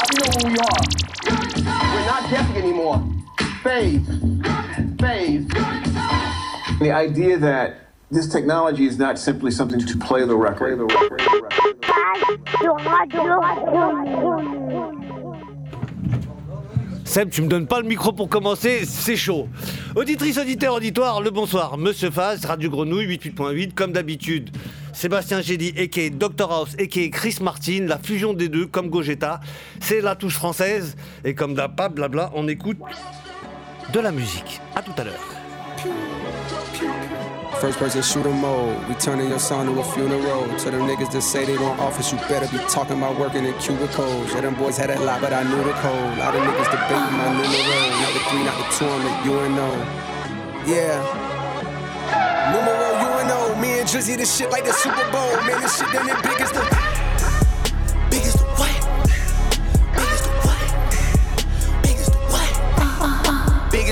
Now we know who we are. We're not guessing anymore. Phase. Phase. The idea that this technology is not simply something to play the record. play the record. Seb, tu me donnes pas le micro pour commencer, c'est chaud. Auditrice, auditeur, auditoire, le bonsoir. Monsieur Faz, Radio Grenouille 88.8, comme d'habitude. Sébastien Gédy, a.k.a. Dr House, a.k.a. Chris Martin, la fusion des deux, comme Gogeta. C'est la touche française. Et comme d'hab, blabla, on écoute de la musique. À tout à l'heure. First person shooter mode. We turning your son to a funeral. To them niggas that say they want office, you better be talking about working in cubicles. Yeah, them boys had that lot, but I knew the code. A lot of niggas debating my numero. Not the three, not the two, I'm the UNO. Yeah. Numero UNO. Me and Drizzy, this shit like the Super Bowl. Man, this shit done it big as the.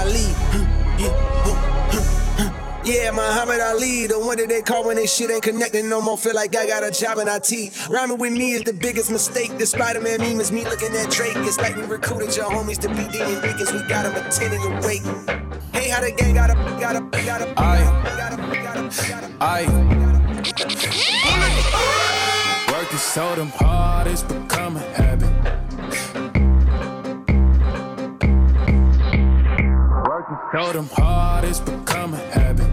Ali. Yeah, Muhammad Ali, the one that they call when they shit ain't connecting no more. Feel like I got a job in IT. Rhyming with me is the biggest mistake. The Spider Man meme is me looking at Drake. It's like we recruited your homies to be Demon Deacons. We got them attending your wake. Hey, how the gang got up, got up, got up, got up, got up, got up, got up. I. Working so damn hard, it's become a habit. Know them hard, it's become a habit.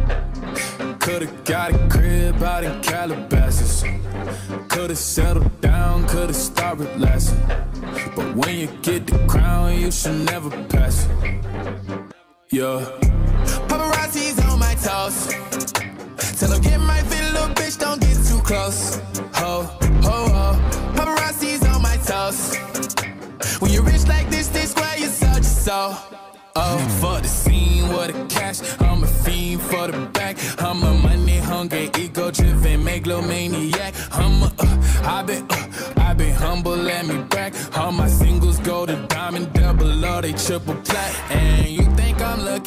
Could've got a crib out in Calabasas. Could've settled down, could've started relaxing. But when you get the crown, you should never pass it. Yeah. Paparazzi's on my toes. Tell them get my fit, little bitch, don't get too close. Ho, ho, ho. Paparazzi's on my toes. When you're rich like this, they square you such a soul. Oh, for the what a cash. I'm a fiend for the back. I'm a money hungry, ego driven, megalomaniac. I'm a, uh, I've been, uh, I've been humble, let me back. All my singles go to diamond, double or they triple plat. And you think I'm lucky?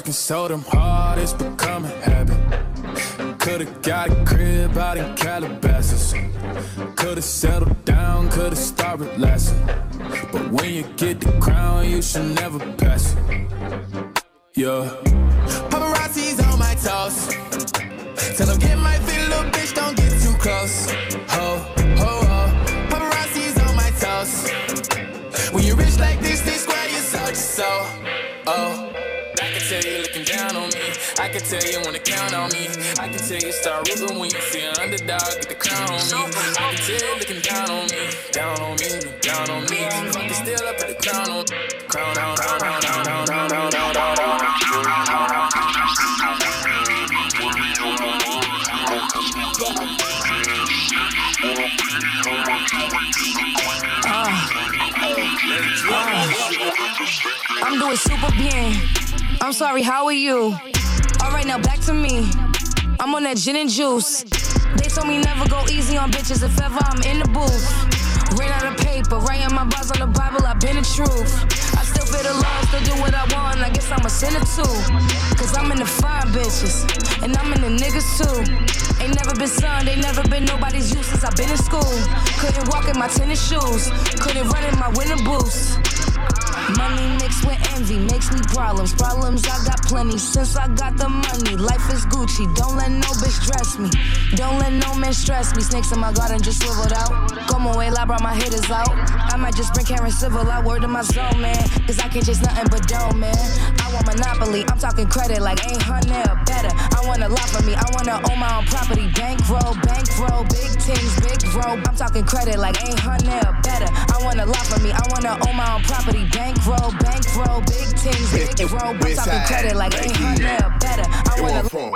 Working so damn hard, it's become a habit. Could've got a crib out in Calabasas. Could've settled down, could've started relaxing. But when you get the crown, you should never pass it. Yeah. Paparazzi's on my toes. Tell them get my feet, little bitch, don't get too close. Ho, ho, ho. Paparazzi's on my toes. When you're rich like this, they square you such a soul. Oh. I can tell you wanna count on me. I can tell you start rooting when you an underdog get the crown on me. I can tell looking down on me, down on me, down on me. Fucking still up at the crown on, crown on, crown on, crown on, crown on, crown on, crown on. Ah. Ah. I'm doing super bien. I'm sorry, how are you? Alright, now back to me. I'm on that gin and juice. They told me never go easy on bitches if ever I'm in the booth. Ran out of paper, writing my bars on the Bible, I've been the truth. I still feel the love, still do what I want, I guess I'm a sinner too. Cause I'm in the fine bitches, and I'm in the niggas too. Ain't never been son, ain't never been nobody's use since I've been in school. Couldn't walk in my tennis shoes, couldn't run in my winter boots. Money mixed with envy makes me problems. Problems I got plenty since I got the money. Life is Gucci. Don't let no bitch dress me. Don't let no man stress me. Snakes in my garden just swiveled out. Como way, I brought my hitters out. I might just bring Karen Civil out. Word to my soul, man. Cause I can't chase nothing but dough, man. I want monopoly. I'm talking credit like 800 or better. I want a lot for me. I wanna own my own property. Bankroll, bankroll. Big things, big roll. I'm talking credit like 800 or better. I want a lot for me. I wanna own my own property. Bankroll, bankroll. Big teams, big roll. I'm talking credit like 800 or better. I wanna own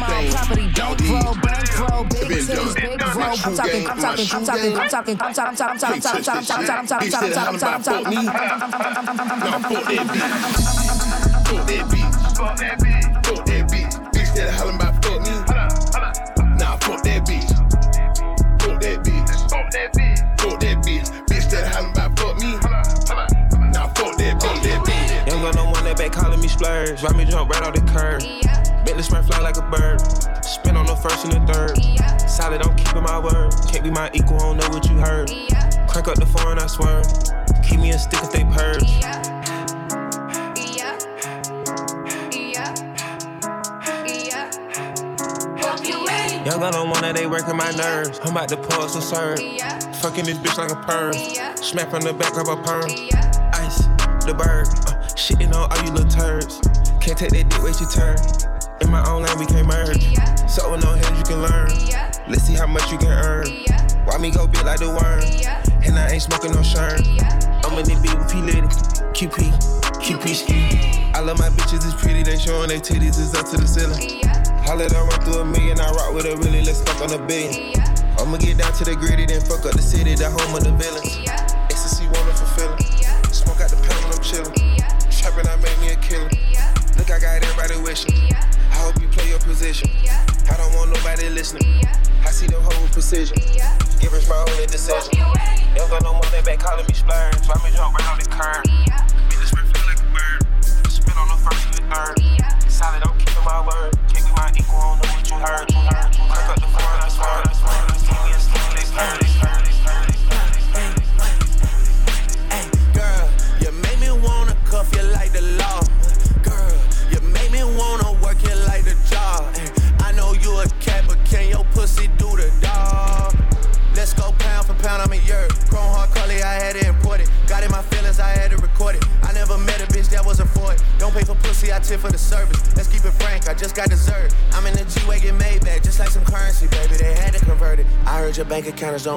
my own property. Bankroll, bankroll. Big teams, big roll. I'm talking, I'm talking, I'm talking, I'm talking, I'm talking, I'm talking, I'm talking, I'm talking, I'm talking, I'm talking, I'm talking, I'm talking, I'm talking, I'm talking. Fuck that beat. Fuck that beat. Fuck that beat. Bitch that hollering about fuck me. Nah, fuck that beat. Fuck that beat. Fuck that beat. Fuck back calling me splurge. Ride me jump right off the curb. Bentley spray fly like a bird. Spin on the first and the third. Solid, I'm keeping my word. Can't be my equal, I don't know what you heard. Crank up the foreign, I swear. Keep me a stick if they purge. Young gun on one that they working my nerves. I'm about to pause and serve. Fucking this bitch like a perm. Smack from the back of a perm. Ice, the bird. Uh, shitting on all you little turds. Can't take that dick, wait your turn. In my own lane, we can't merge. So with no hands, you can learn. Let's see how much you can earn. Why me go big like the worm? And I ain't smoking no shirt. I'm in the beat with P Lady. QP, QP ski. I love my bitches, it's pretty. They showing their titties, it's up to the ceiling. Holla done run through a million, I rock with a really, let's fuck on a billion. I'ma get down to the gritty, then fuck up the city, the home of the villains. Ecstasy, wonderful feeling. Look, I got everybody wishing. I hope you play your position. I don't want nobody listening. I see the whole precision. Givers my only decision. Young got no more they back calling me splurge. Why me jump right on the curb? Be the feel like a bird. Spin on the first and the third. Solid, I'm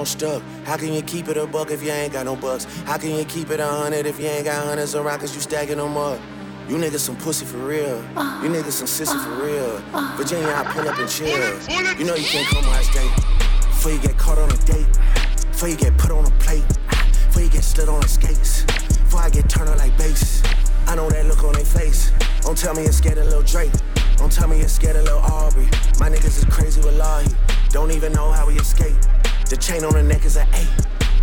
stuck. How can you keep it a buck if you ain't got no bucks? How can you keep it a hundred if you ain't got hundreds of cause you stacking them up? You niggas some pussy for real. You niggas some sissy for real. Virginia, I pull up and chill. You know you can't come I stay. Before you get caught on a date. Before you get put on a plate. Before you get slid on the skates. Before I get turned on like bass. I know that look on their face. Don't tell me you're scared of Lil Drake. Don't tell me you're scared of Lil Aubrey. My niggas is crazy with Lahi. Don't even know how we escape. The chain on her neck is an eight.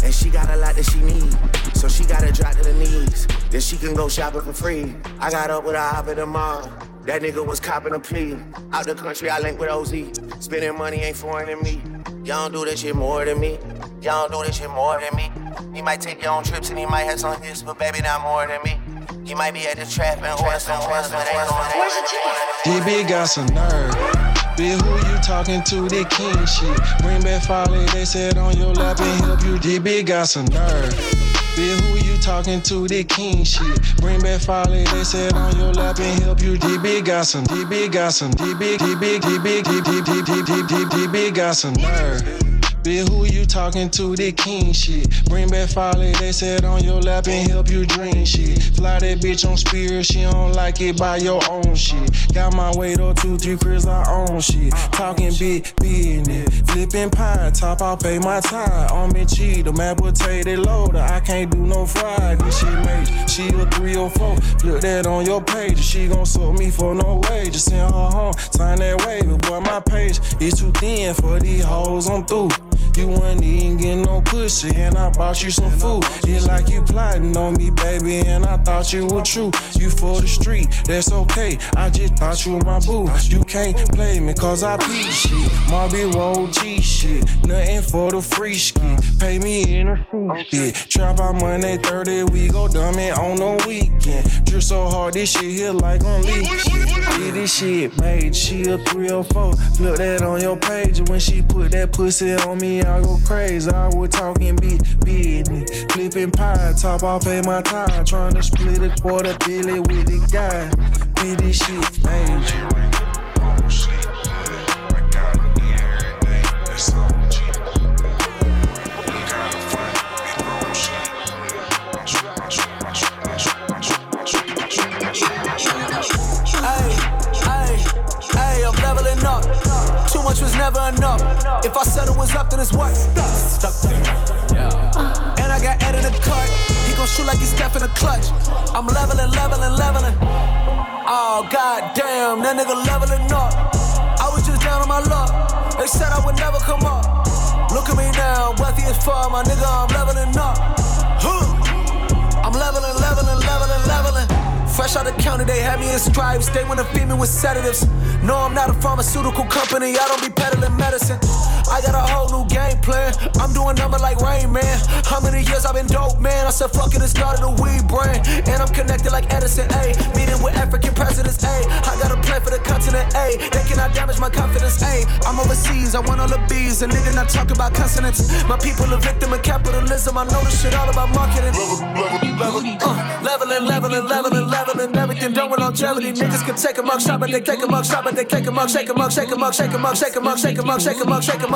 And she got a lot that she need. So she gotta drop to the knees. Then she can go shopping for free. I got up with a hop in the mall. That nigga was copping a plea. Out the country, I link with OZ. Spending money ain't foreign to me. Y'all don't do this shit more than me. Y'all don't do this shit more than me. He might take your own trips and he might have some hits, but baby, not more than me. He might be at the trap and horse and horse, but ain't going DB got some nerve. Bitch, who you talking to? The king shit. Bring back folly, they said on your lap and help you. DB got some nerve. Bitch, who you talking to? The king shit. Bring back folly, they said on your lap and help you. DB got some, DB got some, DB, DB, DB, DB, DB, DB, DB, DB got some nerve. Bitch, who you talking to? The king shit. Bring back folly, they said on your lap and help you dream shit. Fly that bitch on spirit, she don't like it by your own shit. Got my weight up two, three cribs, I own shit. Talking big business, flipping pie, top, I pay my time. On me cheat. cheetah, mad potato loader, I can't do no fried. This shit made she a 304. Flip that on your page, she gon' suck me for no wages. Send her home, sign that waiver, boy, my page is too thin for these hoes, I'm through. You wasn't even getting no pussy, and I bought you some food. It's like you plotting on me, baby, and I thought you were true. You for the street, that's okay. I just thought you were my boo. You can't play me, cause I beat shit. Marby roll G shit. Nothing for the free ski. Pay me in a shit. Trap out Monday, 30, we go dumb it on the weekend. Drip so hard, this shit here like on leak shit. This shit made, she a 304. Flip that on your page when she put that pussy on me me, I go crazy. I would talk and be business. Flipping pie, top off pay my time. Trying to split a quarter billion with the guy. Be this shit major. much was never enough. If I said it was up, then it's what? Stuck with me. And I got Ed in the cut. He gon' shoot like he's stepping a clutch. I'm leveling, leveling, leveling. Oh, god damn, that nigga leveling up. I was just down on my luck. They said I would never come up. Look at me now, wealthy as fuck, my nigga, I'm leveling up. Huh. I'm leveling, leveling, leveling, leveling. Fresh out the county, they had me in stripes. They wanna feed me with sedatives. No, I'm not a pharmaceutical company, I don't be peddling medicine. I got a whole new game plan. I'm doing number like Rain Man. How many years I've been dope, man? I said, fuck it, it's started a weed brand. And I'm connected like Edison, A. Meeting with African presidents, A. I got a plan for the continent, A. They cannot damage my confidence, A. I'm overseas, I want all the B's. A nigga not talk about consonants. My people are victim of capitalism. I know this shit all about marketing. Level, level, level, uh, leveling, leveling, leveling, leveling. Everything done with longevity. Niggas can take a shop, and they take 'em up, shop, and they take 'em up, shake 'em up, a mug, shake a mug, up, a mug, shake up, mug, shake a up.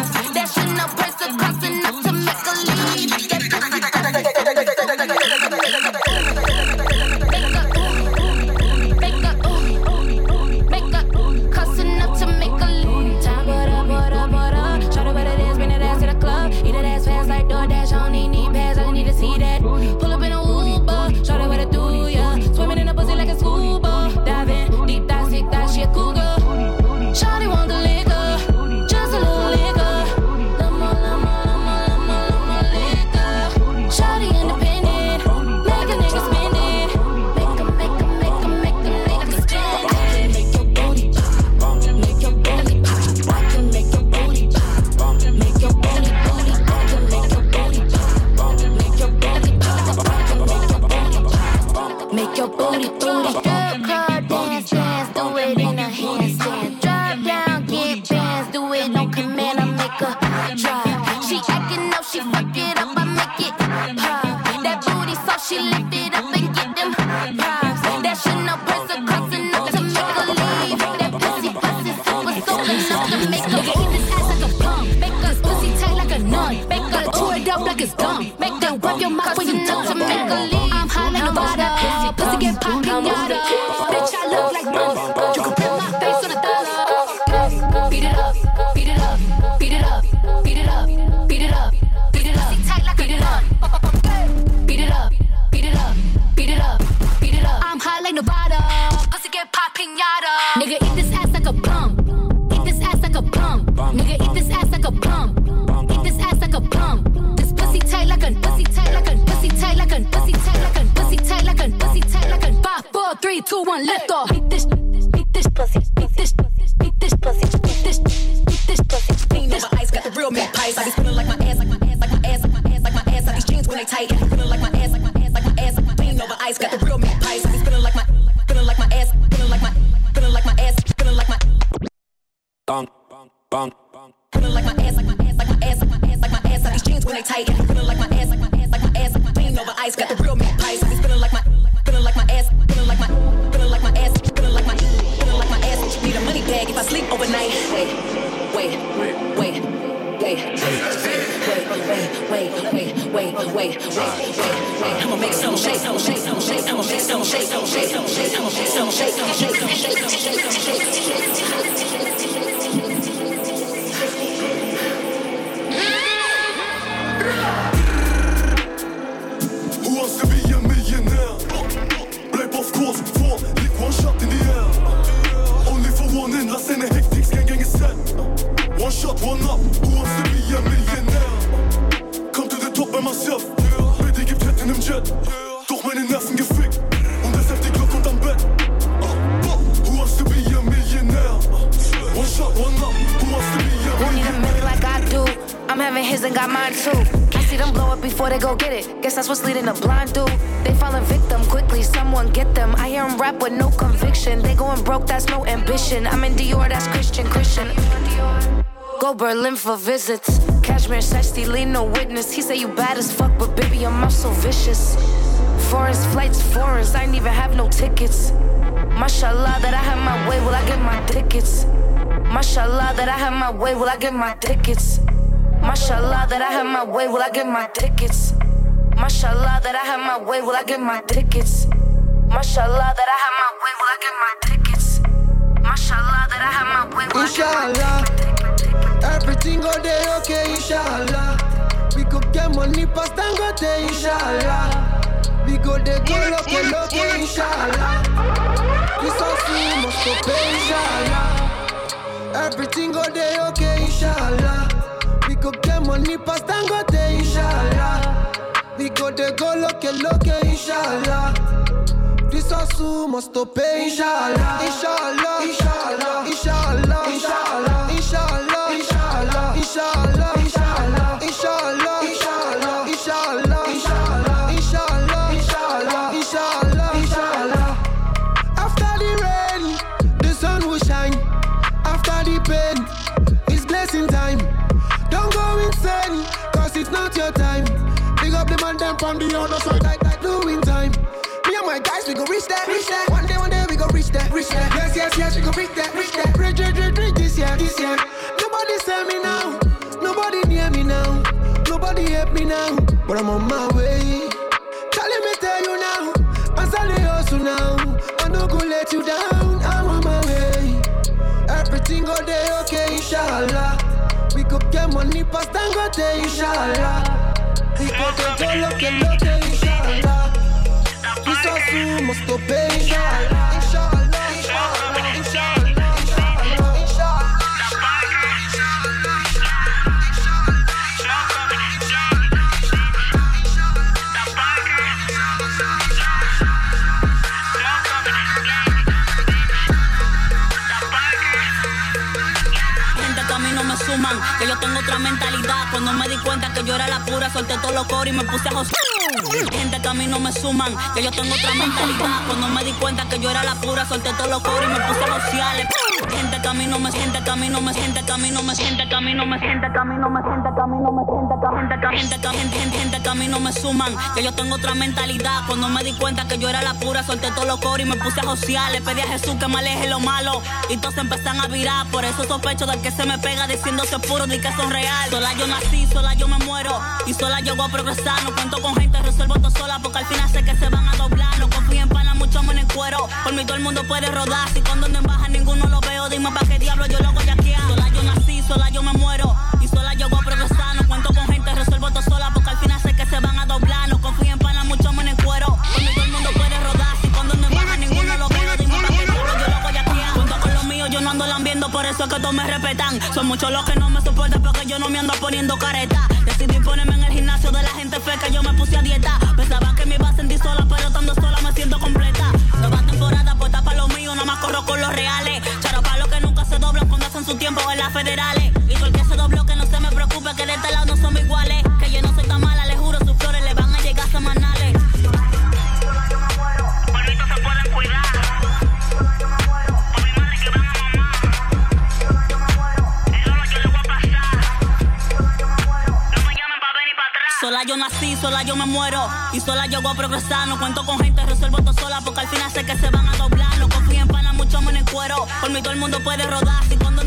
mine. I see them blow up before they go get it. Guess that's what's leading a blind dude. They falling victim quickly, someone get them. I hear them rap with no conviction. They going broke, that's no ambition. I'm in Dior, that's Christian, Christian. Go Berlin for visits. Cashmere lead no witness. He say you bad as fuck, but baby, your mouth so vicious. Forest flights, foreigns, I ain't even have no tickets. Mashallah, that I have my way, will I get my tickets? Mashallah, that I have my way, will I get my tickets? Mashallah, that I have my way, will I get my tickets? Mashallah, that I have my way, will I get my tickets? Mashallah, that I have my way, will I get my tickets? Mashallah, that I have my way, will I get my Inshallah, everything go day okay, inshallah. We go get money past and go day, inshallah. We go dey go loco loco, inshallah. This hustle must go pay, inshallah. Everything go day okay, inshallah. Go get money past Dangote, inshallah. We go dey go loco loco, inshallah. This hustle must to pay. Inshallah, inshallah, inshallah, inshallah, inshallah, up from the other side, like, like doing time. Me and my guys, we go reach that, reach that. One day, one day, we go reach that, reach that. Yes, yes, yes, we go reach that, reach that. Reach, reach, reach, reach this year, this year. Nobody send me now, nobody near me now, nobody help me now, but I'm on my way. Telling me tell you now, I saw the hustle now. I no go let you down, I'm on my way. Everything go day okay, inshallah. We go get money past Dangote, inshallah. We go Ricordo quello che lo devi inshallah Mi sto su, ma sto bene inshallah Inshallah, inshallah, inshallah. Tengo otra mentalidad. Cuando me di cuenta que yo era la pura, solté todos los coros y me puse a joser. Gente que a mí no me suman, que yo tengo otra mentalidad. Cuando me di cuenta que yo era la pura, solté todos los coros y me puse a josearle. Gente que a mí no me siente, que a mí no me siente, que a mí no me siente, que a mí no me siente, que a mí no me siente, que a mí no me siente, que a gente que gente que gente gente gente que a mí no me suman, que yo tengo otra mentalidad. Cuando me di cuenta que yo era la pura, solté todos los coros y me puse a josear. Le pedí a Jesús que me aleje lo malo y todos empiezan a virar. Por eso sospecho del que se me pega diciéndose puro ni que son real. Sola yo nací, sola yo me muero y sola yo voy a progresar. No cuento con gente, resuelvo todo sola porque al final sé que se van a doblar. No confío en pana, mucho en cuero. Por mí todo el mundo puede rodar. Si con donde baja ninguno lo veo, dime pa' qué diablo yo lo voy a quedar. Sola yo nací, sola yo me muero y sola yo voy a progresar. No cuento con gente, resuelvo todo sola porque al final sé que se van a doblar. No confío en pana, mucho menos en cuero. Mí todo el mundo puede rodar. Si con donde baja ninguno lo veo, dime pa' qué diablo yo lo voy a quedar. Cuento con lo mío, yo no ando lambiendo, por eso es que todos me respetan. Son muchos los que no me soportan porque yo no me ando poniendo careta. Decidí ponerme en el gimnasio de la gente feca, yo me puse a dieta. Pensaba que me iba a sentir sola, pero estando sola me siento completa. Nueva temporada, nada más corro con los reales. Charo para los que nunca se doblan cuando hacen su tiempo en las federales. Y todo el que se dobló, que no se me preocupe, que de este lado no somos iguales. Que yo no soy tan mala, les juro, sus flores le van a llegar semanales. Bonitos se pueden cuidar. Sola yo nací, sola yo me muero y sola yo voy a progresar. No cuento con gente, resuelvo todo sola porque al final sé que se van Por mí todo el mundo puede rodar. Con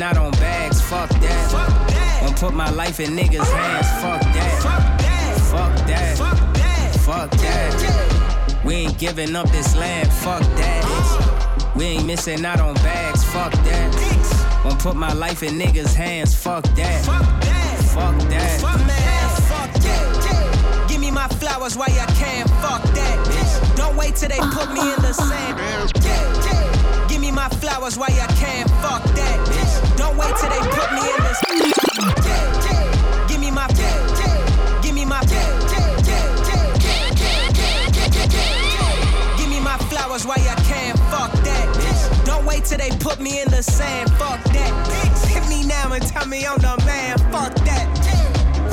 up this land. Fuck that. On bags. Fuck that. Won't put my life in niggas' hands. Fuck that. Fuck that. Fuck that. We ain't giving up this land. Fuck that. We ain't missing out on bags. Fuck that. Won't put my life in niggas' hands. Fuck that. Fuck that. Man, fuck that. Give me my flowers while you can. Fuck that. Don't wait till they put me in the sand. Give me my flowers while you can. Fuck that. Wait till they put me in the Give me my. Give me my. Give me my flowers while you can. Fuck that. Don't wait till they put me in the sand. Fuck that. Hit me now and tell me I'm the man. Fuck that.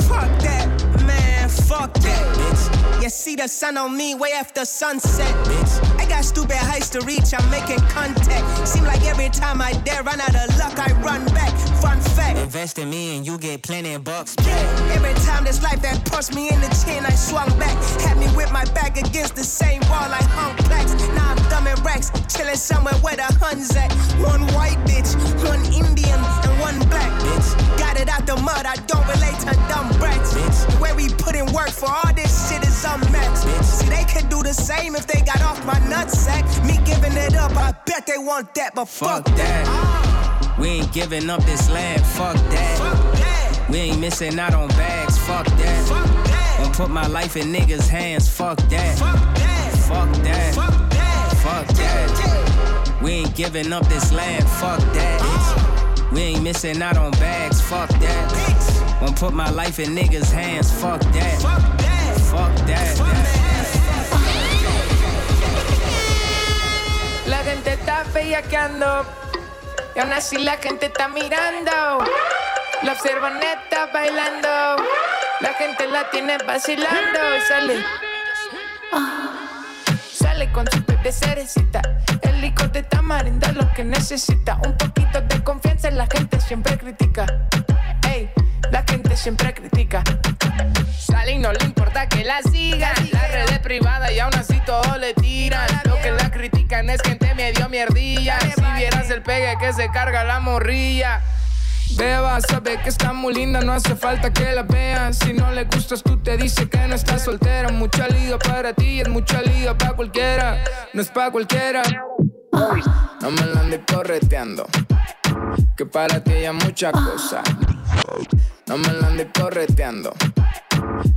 Fuck that. Man, fuck that. You see the sun on me way after sunset. Stupid heights to reach, I'm making contact. Seem like every time I dare run out of luck, I run back. Fun fact. Invest in me and you get plenty of bucks. Every time this life that punched me in the chin, I swung back. Had me with my back against the same wall, I hung plaques. Now I'm thumbing racks, chilling somewhere where the Huns at. One white bitch, one Indian, and one black bitch. Got it out the mud, I don't relate to dumb brats. Where we put in work for all this shit is unmatched. See, they could do the same if they got off my nutsack. Me giving it up, I bet they want that, but fuck, Fuck that. We ain't giving up this land. Fuck that. We ain't missing out on bags. Fuck that. Won't put my life in niggas' hands. Fuck that. Fuck that. Fuck that. Fuck that. We ain't giving up this land. Fuck that. Uh. We ain't missing out on bags. Fuck that. Won't put my life in niggas' hands. fuck that. Fuck that. Fuck that. Bellaqueando y aún así la gente está mirando. La observan neta bailando. La gente la tiene vacilando sale. Sale con su bebé cerecita. El licor de tamarindo es lo que necesita. Un poquito de confianza, la gente siempre critica. La gente siempre critica. Sale y no le importa que la sigan. La red es privada y aún así todo le tiran. Lo que la critican es gente medio mierdilla. Si vieras el pegue que se carga la morrilla. Beba, sabe que está muy linda, no hace falta que la vean. Si no le gustas, tú te dice que no estás soltera. Mucha liga para ti, es mucha liga para cualquiera. No es para cualquiera. No me la andes correteando. Que para ti hay mucha cosa. No me la andes correteando.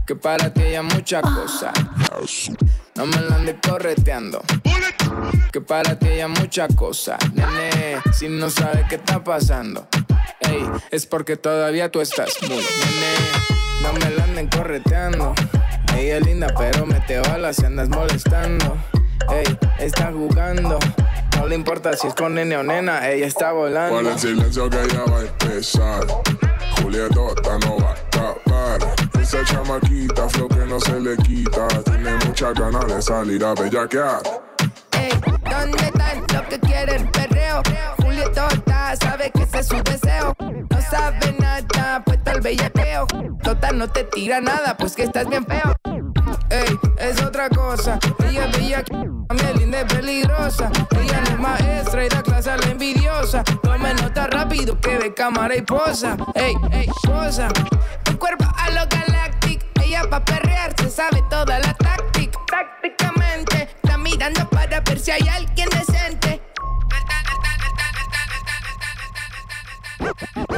Que para ti hay mucha cosa. No me la andes correteando. Que para ti hay mucha cosa. Nene, si no sabes qué está pasando. Ey, es porque todavía tú estás muy nene. No me la anden correteando. Ella es linda, pero mete balas si andas molestando. Ey, está jugando. No le importa si es con nene o nena, ella está volando. Guarda el silencio que ya va a empezar. Julietota no va a tapar. Esa chamaquita, flow que no se le quita. Tiene muchas ganas de salir a bellaquear. Ey, ¿dónde están los que quieren perreo? Julietota sabe que ese es su deseo. No sabe nada, pues tal bellaqueo. Tota no te tira nada, pues que estás bien feo. Ey, es otra cosa. Ella es bella, también linda y peligrosa. Ella no es maestra y da clase a la envidiosa. Tome nota rápido que de cámara y posa. Ey, ey, posa. Tu cuerpo a lo galactic. Ella pa' perrear se sabe toda la táctica. Tácticamente está mirando para ver si hay alguien decente. Yeah,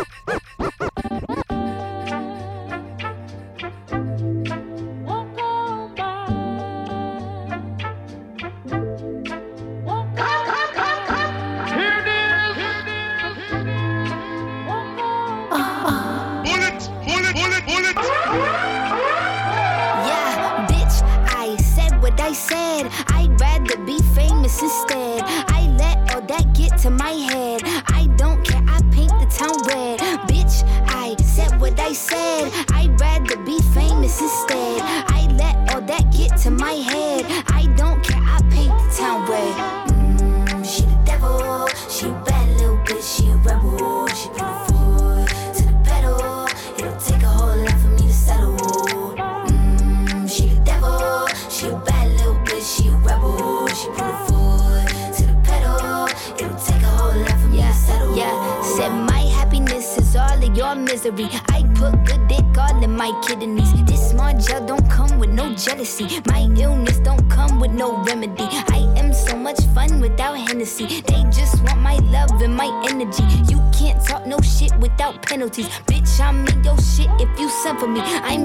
My illness don't come with no remedy. I am so much fun without Hennessy. They just want my love and my energy. You can't talk no shit without penalties. Bitch, I'm in your shit if you send for me. I'm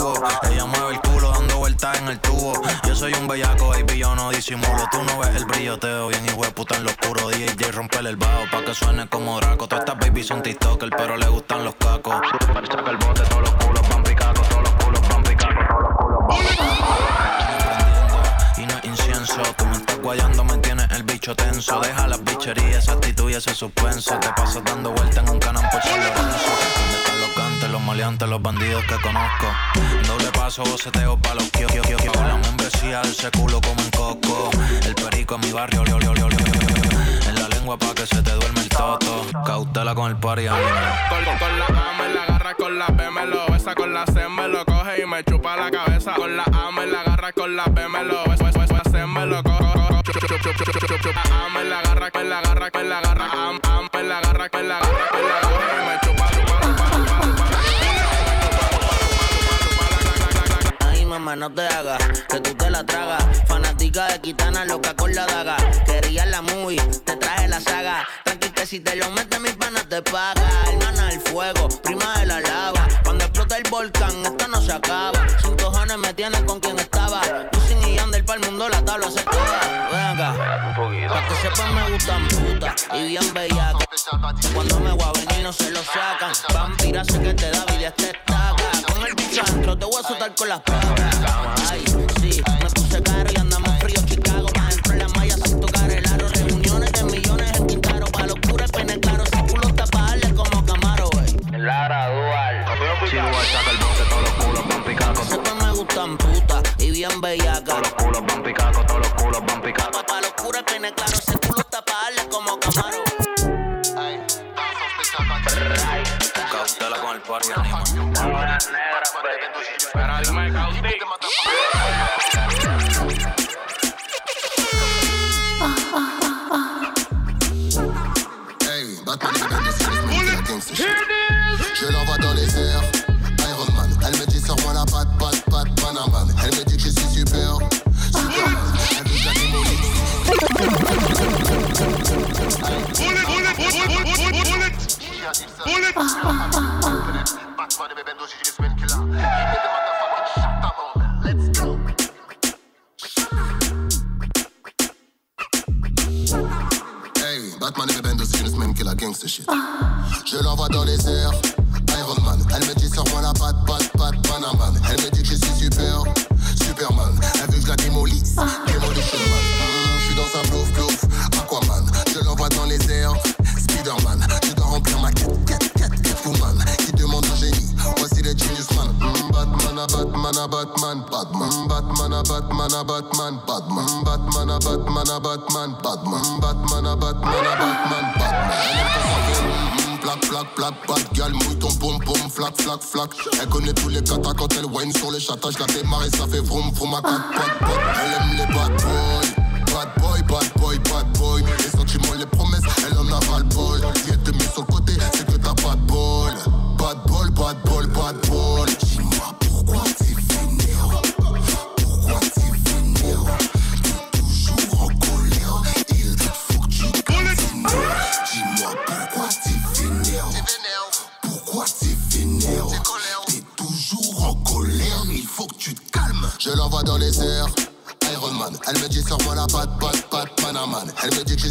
subo. Ella mueve el culo dando vueltas en el tubo. Yo soy un bellaco, baby, yo no disimulo. Tú no ves el brilloteo, bien hijo de puta en lo oscuro. DJ romper el bajo pa' que suene como Draco. Todas estas baby son TikToker, pero le gustan los cacos. Saca el bote, todos los culos van picacos, todos los culos van picacos, todos los culos. Y no es incienso, tú me estás guayando, me tienes el bicho tenso. Deja las bicherías, esa actitud y ese suspenso. Te pasas dando vueltas en un canal por. ¿Dónde están los maleantes, los bandidos que conozco? Doble paso, boceteo pa' los kioscos. Con la membresía, ese culo como un coco. El perico en mi barrio, lio, lio, lio. En la lengua pa' que se te duerme el toto. Cautela con el party. Con, con la A me la agarra, con la B me lo besa, con la C me lo coge y me chupa la cabeza. Con la A me la agarra, con la B me lo besa, besa, C me lo coge. A me la agarra, me la agarra, me la agarra, A me la agarra, me la agarra, me la y me chupa, mamá, no te hagas, que tú te la tragas. Fanática de Kitana, loca con la daga. Quería la movie, te traje la saga. Tranqui que si te lo metes, mi pana te paga. Hermana del fuego, prima de la lava. Cuando explota el volcán, esto no se acaba. Sin cojones me tienes con quien estaba. Wisin y Yandel pa'l mundo, la tabla se toda. Ven acá, pa' que sepan me gustan puta y bien bellaca. Cuando me voy a venir no se lo sacan. Vampira sé que te da vida este estaca. Con el bicho adentro te voy a soltar con las placas. Ay, sí, me puse caro y andamos frío Chicago. Pa' dentro en la malla sin tocar el aro. Reuniones de millones en Quintaro. Pa' locura es pene claro. Si culo taparle como Camaro, wey. Lara Dual. Dual saca el bloque, todos los culos van picacos. Sepa me gustan puta y bien bellaca. Todos los culos van picacos, todos los culos van picacos. Pa' locura es pene claro. Si culo taparle como Camaro. Cautela con el party animal. Espera, dime, Cauti. Hey, chatages. La démarre et ça fait vroom, vroom, à quatre pattes, dit sors-moi la patte, patte, patte, Panaman. Elle me dit que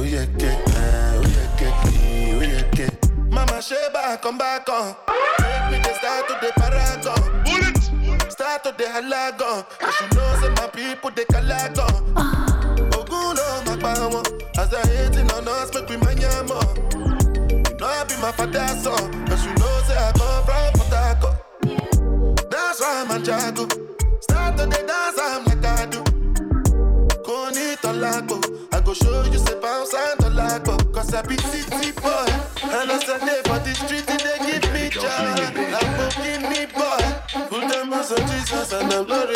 yeah. Oh yeah, yeah. Mama Sheba, come back on. Make me the start to the paragon. Bullet. Start to the halagon. Cause you know, say my people, they calagon. Ogun no magbawo. As they hating on us, make we manya more. You know I be my father's son. Cause you know, say I come from Port Harcourt. That's why I'm a jago. Start to the dance, I'm like I do. Koni tolago. I go show you say bounce and tolago. Cause I be city boy. And I there for the street, and they give me joy. I'm give me boy. Full time as Jesus, and I'm not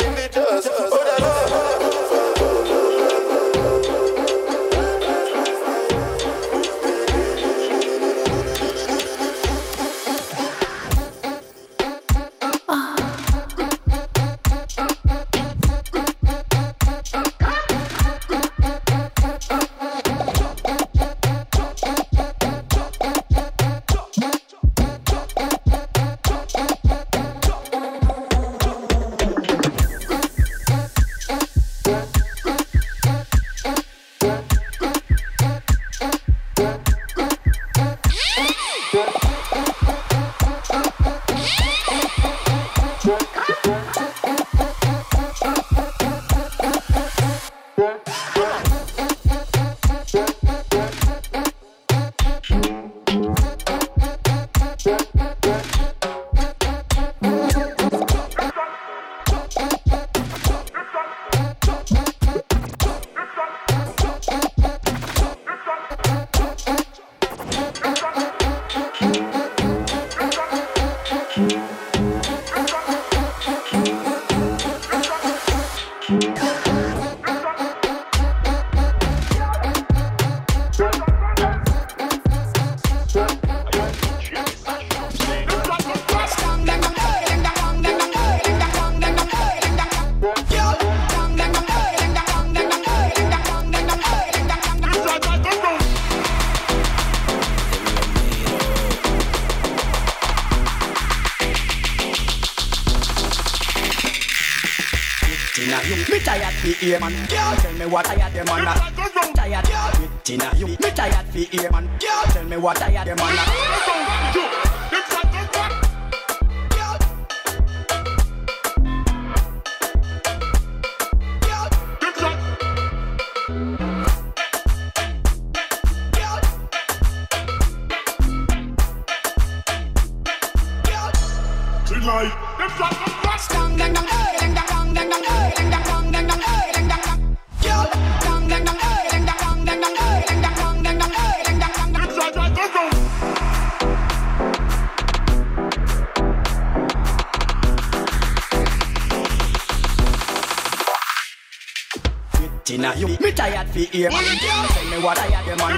fi hear man. Tell me what tired them man.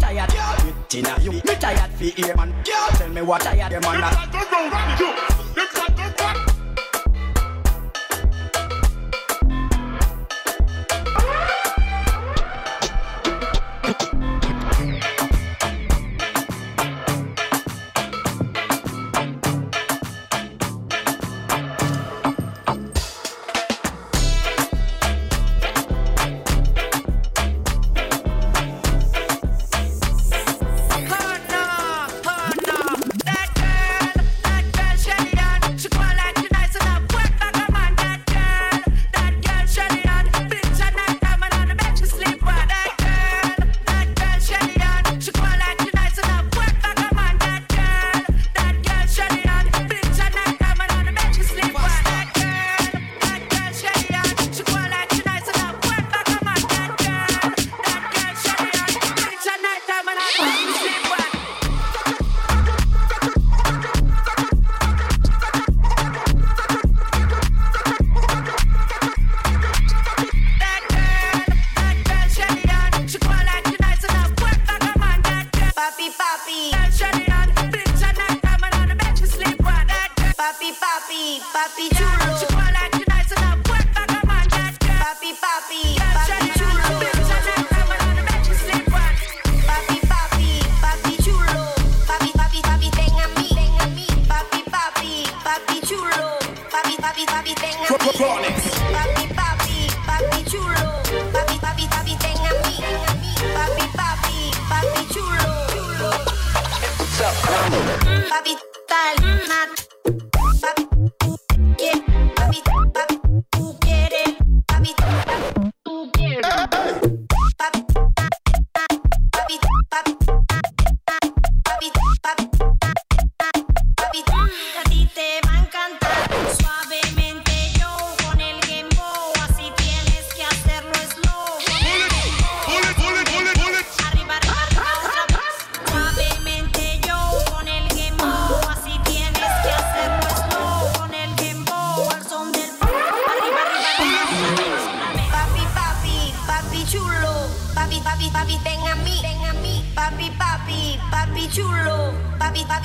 Tired, Tina, you me tired fi hear man. Girl, tell me what tired them man.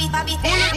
papi, papi,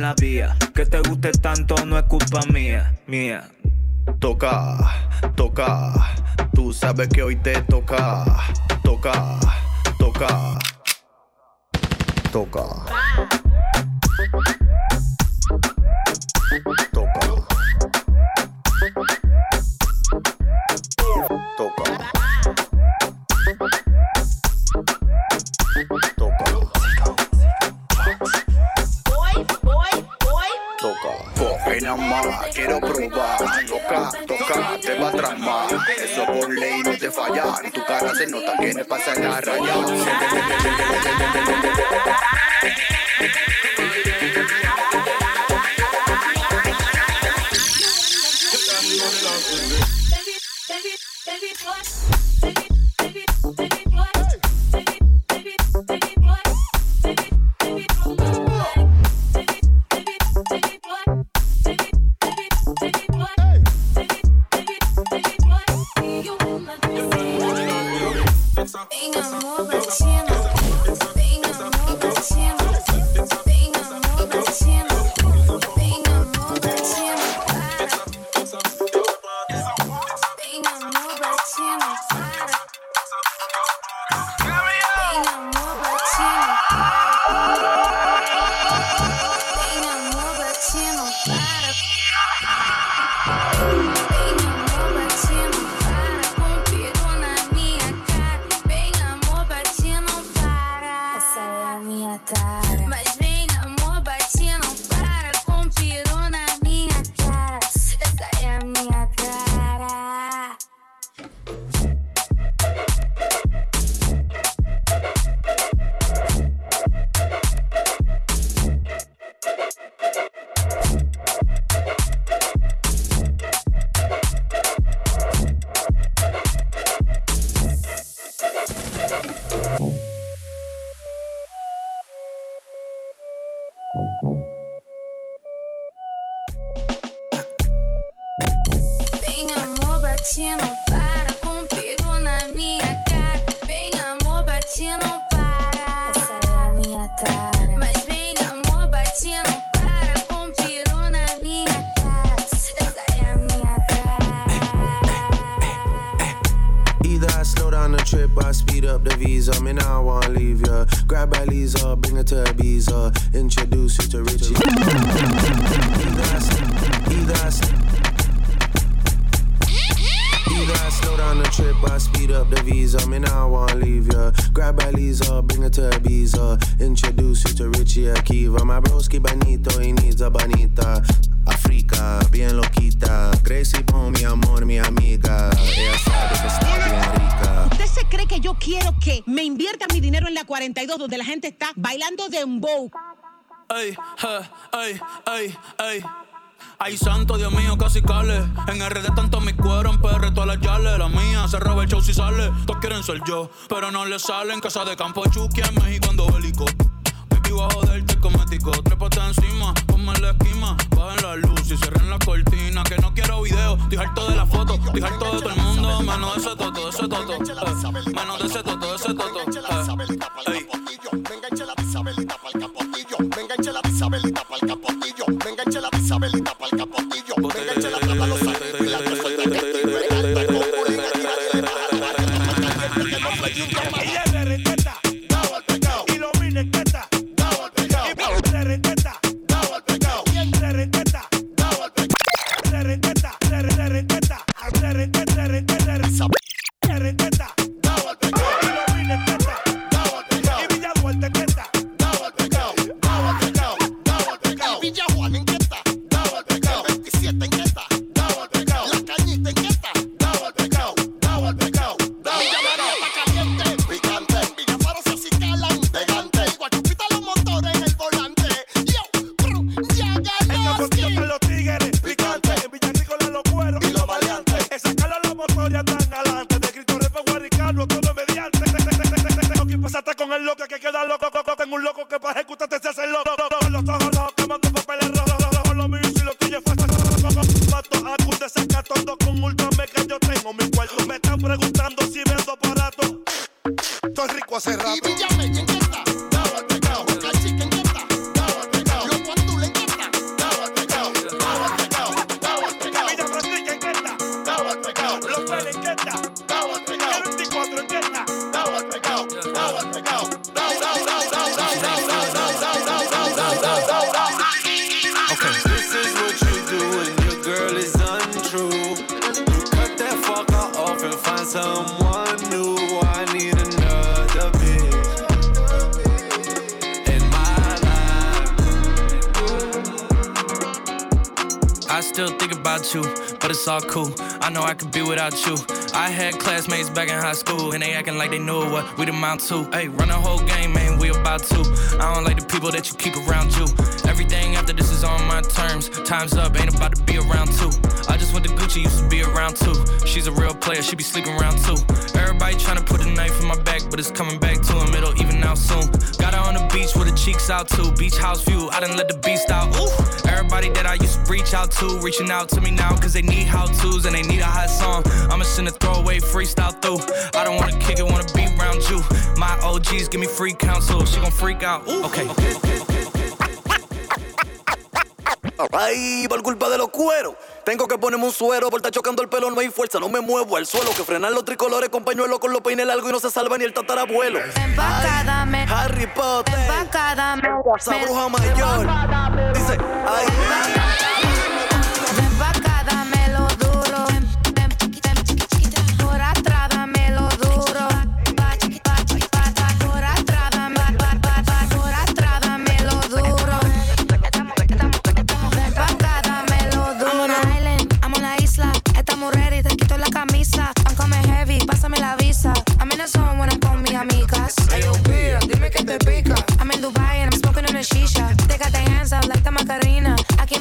la vía. Que te guste tanto no es culpa mía, mía. Toca, toca, tú sabes que hoy te toca. Toca, toca, toca. Quiero probar, toca, toca, te va a tramar. Eso por ley no te falla. Y tu cara se nota que me pasa en la raya. Dembow. Ey, ey, ey, ey. Ay, santo, Dios mío, casi cale. En RD tanto mi cuero, en PR todas las yales. La mía se roba el show si sale. Todos quieren ser yo, pero no le salen. Casa de campo Chucky en México ando bélico. Baby, bajo del cosmético. Trépate encima, ponme la esquima. Bajen la luz y cierren la cortina. Que no quiero video, estoy harto de la foto. Estoy harto de todo el mundo. Menos de ese toto, de ese toto. Eh, menos de ese toto, de ese toto. Eh, ey. I still think about you, but it's all cool. I know I could be without you. I had classmates back in high school, and they acting like they knew what we'd amount to. Hey, run a whole game, man, we about to. I don't like the people that you keep around you. Everything after this is on my terms. Time's up, ain't about to be around two. I just went to Gucci, used to be around two. She's a real player, she be sleeping around two. Everybody tryna put a knife in my back, but it's coming back to him, it'll even out soon. Got her on the beach with the cheeks out too. Beach house view, I done let the beast out. Ooh. Everybody that I used to reach out to, reaching out to me now, cause they need how to's and they need a hot song. I'ma send a throwaway freestyle through. I don't wanna kick it, wanna be around you. My OGs give me free counsel, she gon' freak out. Ooh. Okay, okay, okay, okay. Ay, por culpa de los cueros. Tengo que ponerme un suero por estar chocando el pelo, no hay fuerza, no me muevo al suelo. Que frenan los tricolores con pañuelo con los peines largos y no se salva ni el tatarabuelo. Empacádame. Harry Potter. Empacádame. Esa bruja mayor. Dice, ay.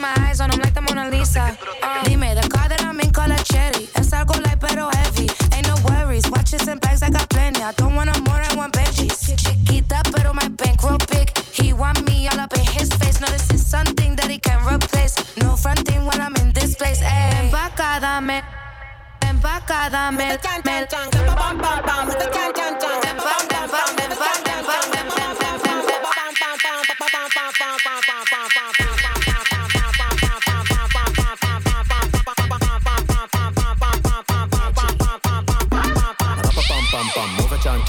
My eyes on them like the Mona Lisa. Uh, dime, the car that I'm in color cherry. Es algo light pero heavy. Ain't no worries, watches and bags I got plenty. I don't want no more, I want Benjis. Chiquita pero my bankroll big. He want me all up in his face. No, this is something that he can replace. No fronting when I'm in this place. Ey, ven pa' acá, dame.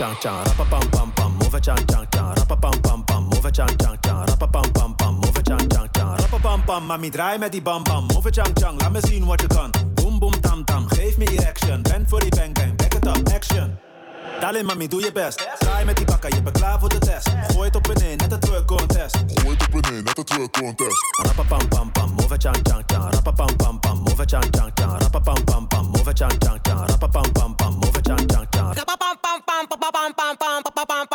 Chan chan. Rapapam pam pam, move it chan chan chan. Rapapam pam pam, move it chan chan chan. Rapapam pam pam, move it chan chan chan. Rapapam pam, mami draai met die bam bam. Move it chan chan, laat me zien wat je kan. Boom boom tam tam, geef me erection. Ben voor die bang bang, back it up, action. Dale mami, doe je best. Draai met die bakka, je bent klaar voor de test. Gooi het op en neer, net een twerk contest. Gooi het op en neer, net een twerk contest. Rapapam pam pam, move it chan chan chan. Rapapam pam pam, move it chan chan chan. Rapapam pam pam, move it chan chan chan. Rapapam pam pam, move it chan chan chan. ¿Dónde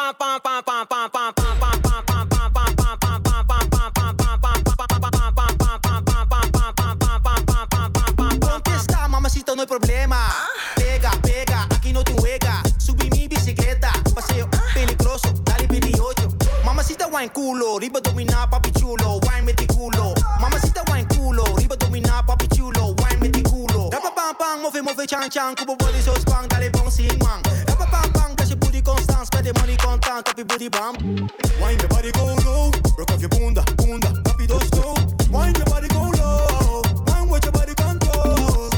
pam, move, move, chan chan, kubo body so strong, dale bon sing man. Rapa pam pam, cash your booty constant, spend the money contant, copy booty bam. Wine your body go low, rock off your bunda, bunda, rapido slow. Wine your body go low, wine with your body control.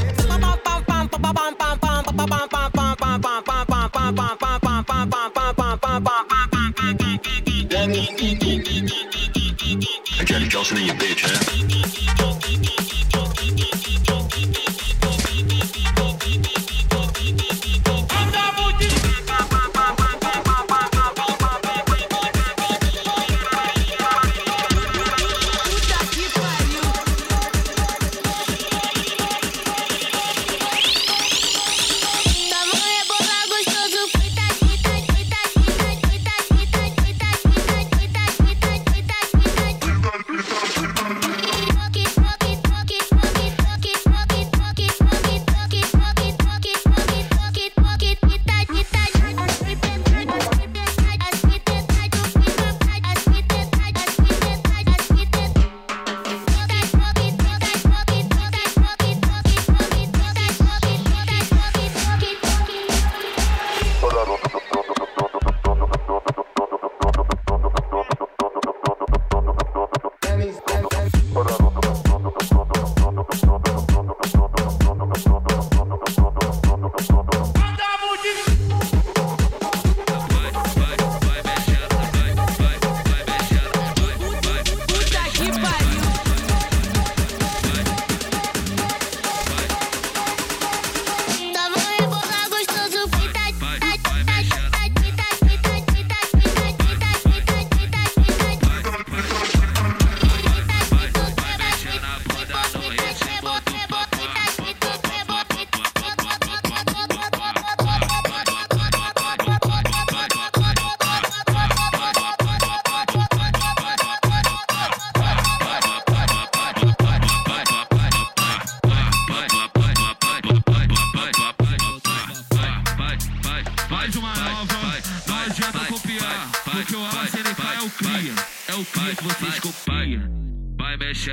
Jelly Johnson in your bitch, eh?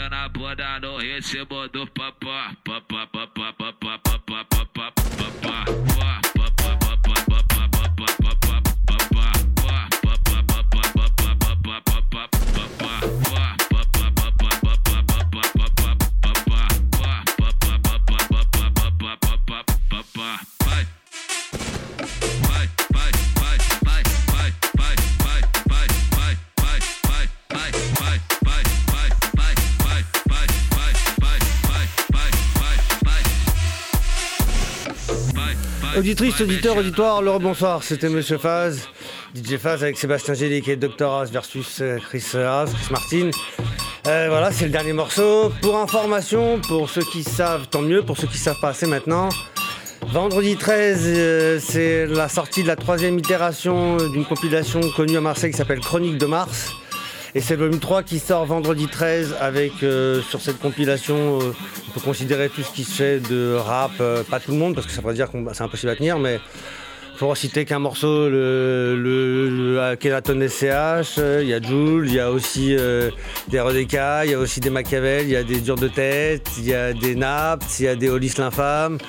Na bunda no ritmo do papá, papá, papá, papá, papá, papá, papá, Auditrice, auditeur, auditoire, le bonsoir, c'était Monsieur Faz, DJ Faz avec Sébastien Gélic et Dr. As versus euh, Chris Haas, Chris Martin. Euh, voilà, c'est le dernier morceau. Pour information, pour ceux qui savent, tant mieux, pour ceux qui savent pas, c'est maintenant. Vendredi 13, euh, c'est la sortie de la troisième itération d'une compilation connue à Marseille qui s'appelle Chronique de Mars. Et c'est le volume 3 qui sort vendredi 13 avec euh, sur cette compilation, euh, on peut considérer tout ce qui se fait de rap, euh, pas tout le monde parce que ça veut dire que c'est impossible à tenir, mais faut citer qu'un morceau, le, le, le SCH, il y a Jules, il y a aussi des RDK, il y a aussi des Machiavel, il y a des Durs de Tête, il y a des Naps, il y a des Hollis l'Infâme.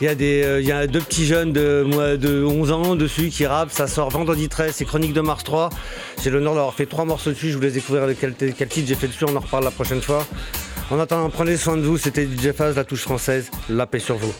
Il y, a des, euh, il y a deux petits jeunes de, moi, de 11 ans dessus qui rappent. Ça sort vendredi 13. C'est Chronique de Mars 3. J'ai l'honneur d'avoir fait trois morceaux dessus. Je voulais découvrir quel, quel titre j'ai fait dessus. On en reparle la prochaine fois. En attendant, prenez soin de vous. C'était DJ la touche française. La paix sur vous.